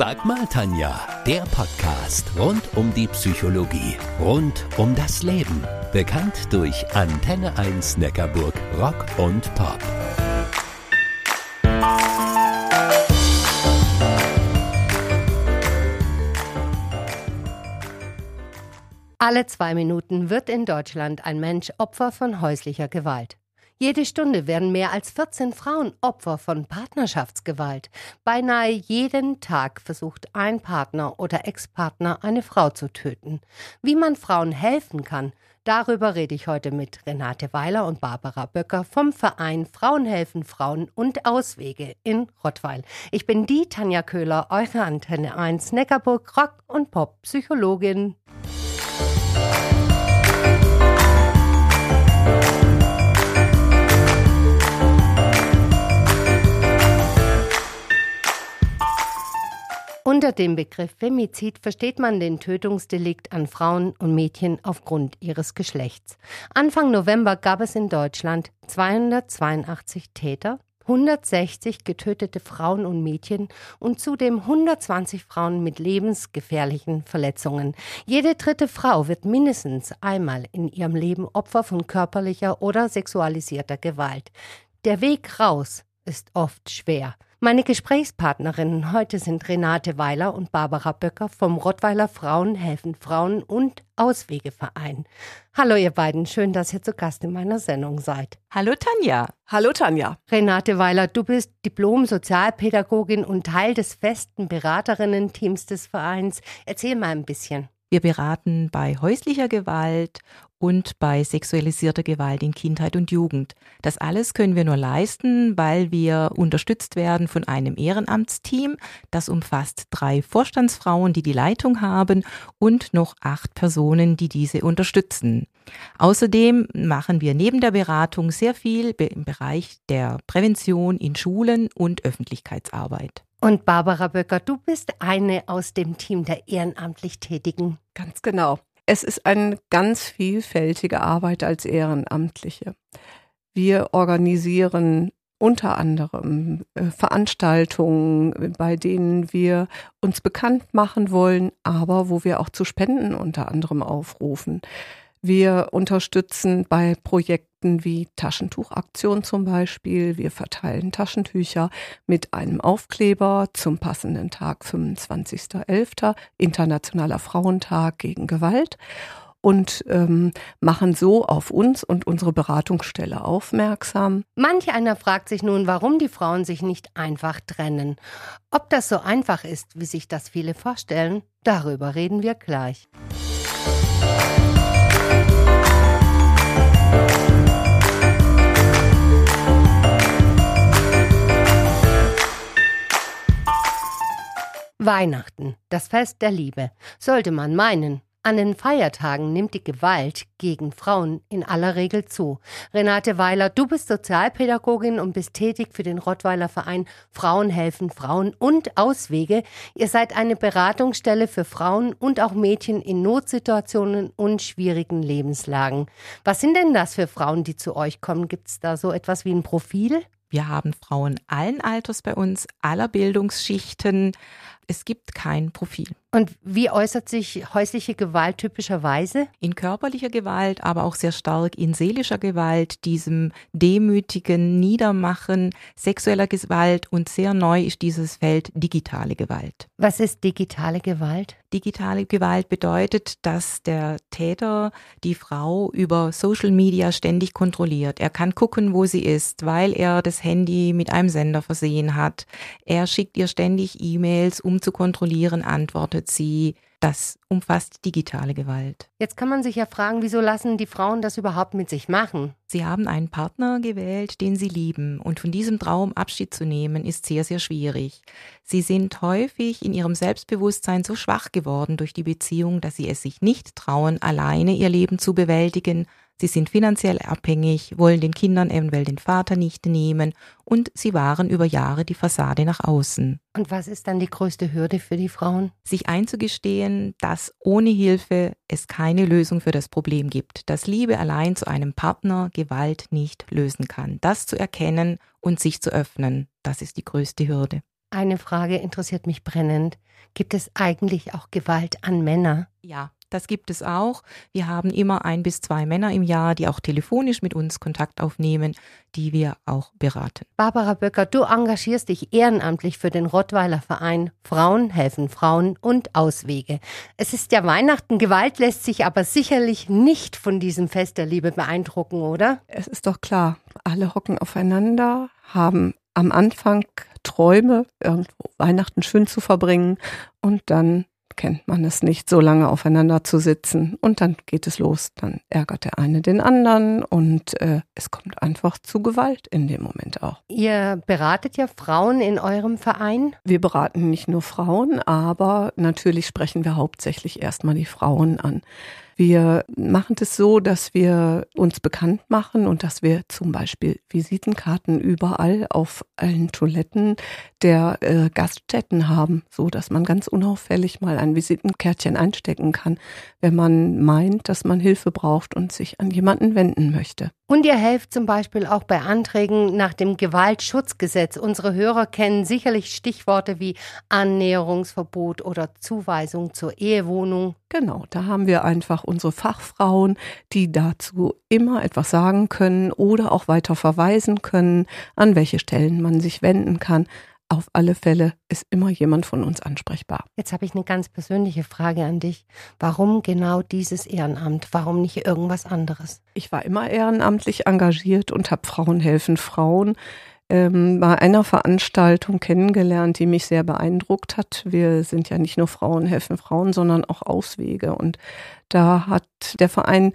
Sag mal, Tanja, der Podcast rund um die Psychologie, rund um das Leben. Bekannt durch Antenne 1 Neckarburg Rock und Pop. Alle zwei Minuten wird in Deutschland ein Mensch Opfer von häuslicher Gewalt. Jede Stunde werden mehr als 14 Frauen Opfer von Partnerschaftsgewalt. Beinahe jeden Tag versucht ein Partner oder Ex-Partner eine Frau zu töten. Wie man Frauen helfen kann, darüber rede ich heute mit Renate Weiler und Barbara Böcker vom Verein Frauen helfen Frauen und Auswege in Rottweil. Ich bin die Tanja Köhler, eure Antenne 1 Neckarburg Rock und Pop Psychologin. Unter dem Begriff Femizid versteht man den Tötungsdelikt an Frauen und Mädchen aufgrund ihres Geschlechts. Anfang November gab es in Deutschland 282 Täter, 160 getötete Frauen und Mädchen und zudem 120 Frauen mit lebensgefährlichen Verletzungen. Jede dritte Frau wird mindestens einmal in ihrem Leben Opfer von körperlicher oder sexualisierter Gewalt. Der Weg raus ist oft schwer. Meine Gesprächspartnerinnen heute sind Renate Weiler und Barbara Böcker vom Rottweiler Frauen helfen Frauen und Auswegeverein. Hallo ihr beiden, schön, dass ihr zu Gast in meiner Sendung seid. Hallo Tanja. Hallo Tanja. Renate Weiler, du bist Diplom-Sozialpädagogin und Teil des festen Beraterinnen-Teams des Vereins. Erzähl mal ein bisschen. Wir beraten bei häuslicher Gewalt und bei sexualisierter Gewalt in Kindheit und Jugend. Das alles können wir nur leisten, weil wir unterstützt werden von einem Ehrenamtsteam. Das umfasst drei Vorstandsfrauen, die die Leitung haben und noch acht Personen, die diese unterstützen. Außerdem machen wir neben der Beratung sehr viel im Bereich der Prävention in Schulen und Öffentlichkeitsarbeit. Und Barbara Böcker, du bist eine aus dem Team der ehrenamtlich Tätigen. Ganz genau. Es ist eine ganz vielfältige Arbeit als Ehrenamtliche. Wir organisieren unter anderem äh, Veranstaltungen, bei denen wir uns bekannt machen wollen, aber wo wir auch zu Spenden unter anderem aufrufen. Wir unterstützen bei Projekten wie Taschentuchaktion zum Beispiel. Wir verteilen Taschentücher mit einem Aufkleber zum passenden Tag 25.11. Internationaler Frauentag gegen Gewalt und ähm, machen so auf uns und unsere Beratungsstelle aufmerksam. Manch einer fragt sich nun, warum die Frauen sich nicht einfach trennen. Ob das so einfach ist, wie sich das viele vorstellen, darüber reden wir gleich. Weihnachten, das Fest der Liebe, sollte man meinen. An den Feiertagen nimmt die Gewalt gegen Frauen in aller Regel zu. Renate Weiler, du bist Sozialpädagogin und bist tätig für den Rottweiler Verein Frauen helfen Frauen und Auswege. Ihr seid eine Beratungsstelle für Frauen und auch Mädchen in Notsituationen und schwierigen Lebenslagen. Was sind denn das für Frauen, die zu euch kommen? Gibt es da so etwas wie ein Profil? Wir haben Frauen allen Alters bei uns, aller Bildungsschichten. Es gibt kein Profil. Und wie äußert sich häusliche Gewalt typischerweise? In körperlicher Gewalt, aber auch sehr stark in seelischer Gewalt, diesem demütigen Niedermachen, sexueller Gewalt und sehr neu ist dieses Feld digitale Gewalt. Was ist digitale Gewalt? Digitale Gewalt bedeutet, dass der Täter die Frau über Social Media ständig kontrolliert. Er kann gucken, wo sie ist, weil er das Handy mit einem Sender versehen hat. Er schickt ihr ständig E-Mails, um zu kontrollieren, antwortet sie, das umfasst digitale Gewalt. Jetzt kann man sich ja fragen, wieso lassen die Frauen das überhaupt mit sich machen? Sie haben einen Partner gewählt, den sie lieben, und von diesem Traum Abschied zu nehmen, ist sehr, sehr schwierig. Sie sind häufig in ihrem Selbstbewusstsein so schwach geworden durch die Beziehung, dass sie es sich nicht trauen, alleine ihr Leben zu bewältigen, Sie sind finanziell abhängig, wollen den Kindern eventuell den Vater nicht nehmen und sie waren über Jahre die Fassade nach außen. Und was ist dann die größte Hürde für die Frauen? Sich einzugestehen, dass ohne Hilfe es keine Lösung für das Problem gibt, dass Liebe allein zu einem Partner Gewalt nicht lösen kann. Das zu erkennen und sich zu öffnen, das ist die größte Hürde. Eine Frage interessiert mich brennend. Gibt es eigentlich auch Gewalt an Männer? Ja, das gibt es auch. Wir haben immer ein bis zwei Männer im Jahr, die auch telefonisch mit uns Kontakt aufnehmen, die wir auch beraten. Barbara Böcker, du engagierst dich ehrenamtlich für den Rottweiler Verein Frauen helfen Frauen und Auswege. Es ist ja Weihnachten, Gewalt lässt sich aber sicherlich nicht von diesem Fest der Liebe beeindrucken, oder? Es ist doch klar, alle hocken aufeinander, haben am Anfang Träume, irgendwo Weihnachten schön zu verbringen und dann kennt man es nicht, so lange aufeinander zu sitzen. Und dann geht es los. Dann ärgert der eine den anderen und äh, es kommt einfach zu Gewalt in dem Moment auch. Ihr beratet ja Frauen in eurem Verein? Wir beraten nicht nur Frauen, aber natürlich sprechen wir hauptsächlich erstmal die Frauen an. Wir machen es so, dass wir uns bekannt machen und dass wir zum Beispiel Visitenkarten überall auf allen Toiletten der äh, Gaststätten haben, so dass man ganz unauffällig mal ein Visitenkärtchen einstecken kann, wenn man meint, dass man Hilfe braucht und sich an jemanden wenden möchte. Und ihr helft zum Beispiel auch bei Anträgen nach dem Gewaltschutzgesetz. Unsere Hörer kennen sicherlich Stichworte wie Annäherungsverbot oder Zuweisung zur Ehewohnung. Genau, da haben wir einfach unsere Fachfrauen, die dazu immer etwas sagen können oder auch weiter verweisen können, an welche Stellen man sich wenden kann. Auf alle Fälle ist immer jemand von uns ansprechbar. Jetzt habe ich eine ganz persönliche Frage an dich. Warum genau dieses Ehrenamt? Warum nicht irgendwas anderes? Ich war immer ehrenamtlich engagiert und habe Frauen helfen Frauen ähm, bei einer Veranstaltung kennengelernt, die mich sehr beeindruckt hat. Wir sind ja nicht nur Frauen helfen Frauen, sondern auch Auswege. Und da hat der Verein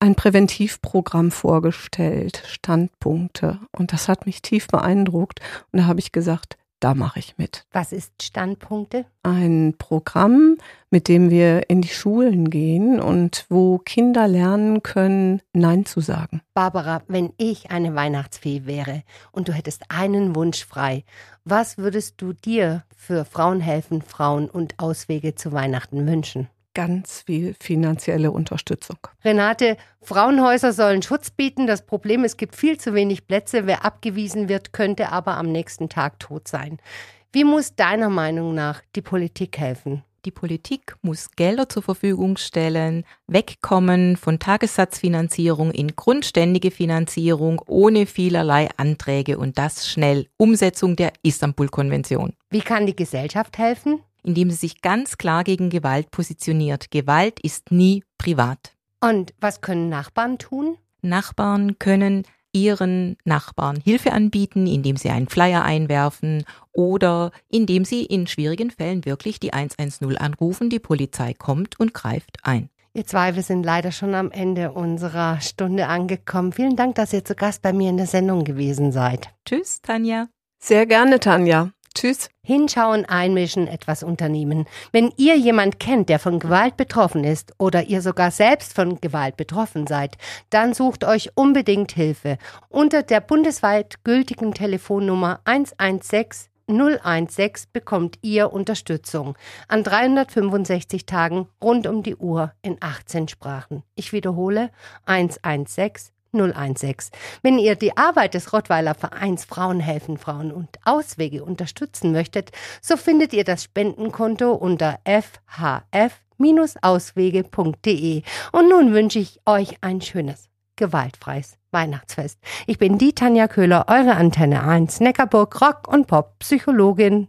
ein Präventivprogramm vorgestellt, Standpunkte. Und das hat mich tief beeindruckt. Und da habe ich gesagt, da mache ich mit. Was ist Standpunkte? Ein Programm, mit dem wir in die Schulen gehen und wo Kinder lernen können, Nein zu sagen. Barbara, wenn ich eine Weihnachtsfee wäre und du hättest einen Wunsch frei, was würdest du dir für Frauen helfen, Frauen und Auswege zu Weihnachten wünschen? Ganz viel finanzielle Unterstützung. Renate, Frauenhäuser sollen Schutz bieten. Das Problem, es gibt viel zu wenig Plätze. Wer abgewiesen wird, könnte aber am nächsten Tag tot sein. Wie muss deiner Meinung nach die Politik helfen? Die Politik muss Gelder zur Verfügung stellen, wegkommen von Tagessatzfinanzierung in grundständige Finanzierung ohne vielerlei Anträge und das schnell. Umsetzung der Istanbul-Konvention. Wie kann die Gesellschaft helfen? Indem sie sich ganz klar gegen Gewalt positioniert. Gewalt ist nie privat. Und was können Nachbarn tun? Nachbarn können ihren Nachbarn Hilfe anbieten, indem sie einen Flyer einwerfen oder indem sie in schwierigen Fällen wirklich die 110 anrufen, die Polizei kommt und greift ein. Ihr zwei, wir sind leider schon am Ende unserer Stunde angekommen. Vielen Dank, dass ihr zu Gast bei mir in der Sendung gewesen seid. Tschüss, Tanja. Sehr gerne, Tanja. Tschüss. Hinschauen, einmischen, etwas unternehmen. Wenn ihr jemand kennt, der von Gewalt betroffen ist oder ihr sogar selbst von Gewalt betroffen seid, dann sucht euch unbedingt Hilfe. Unter der bundesweit gültigen Telefonnummer 116 016 bekommt ihr Unterstützung. An 365 Tagen rund um die Uhr in 18 Sprachen. Ich wiederhole 116 016. Wenn ihr die Arbeit des Rottweiler Vereins Frauen helfen Frauen und Auswege unterstützen möchtet, so findet ihr das Spendenkonto unter fhf-auswege.de. Und nun wünsche ich euch ein schönes, gewaltfreies Weihnachtsfest. Ich bin die Tanja Köhler, eure Antenne 1, Neckarburg Rock und Pop Psychologin.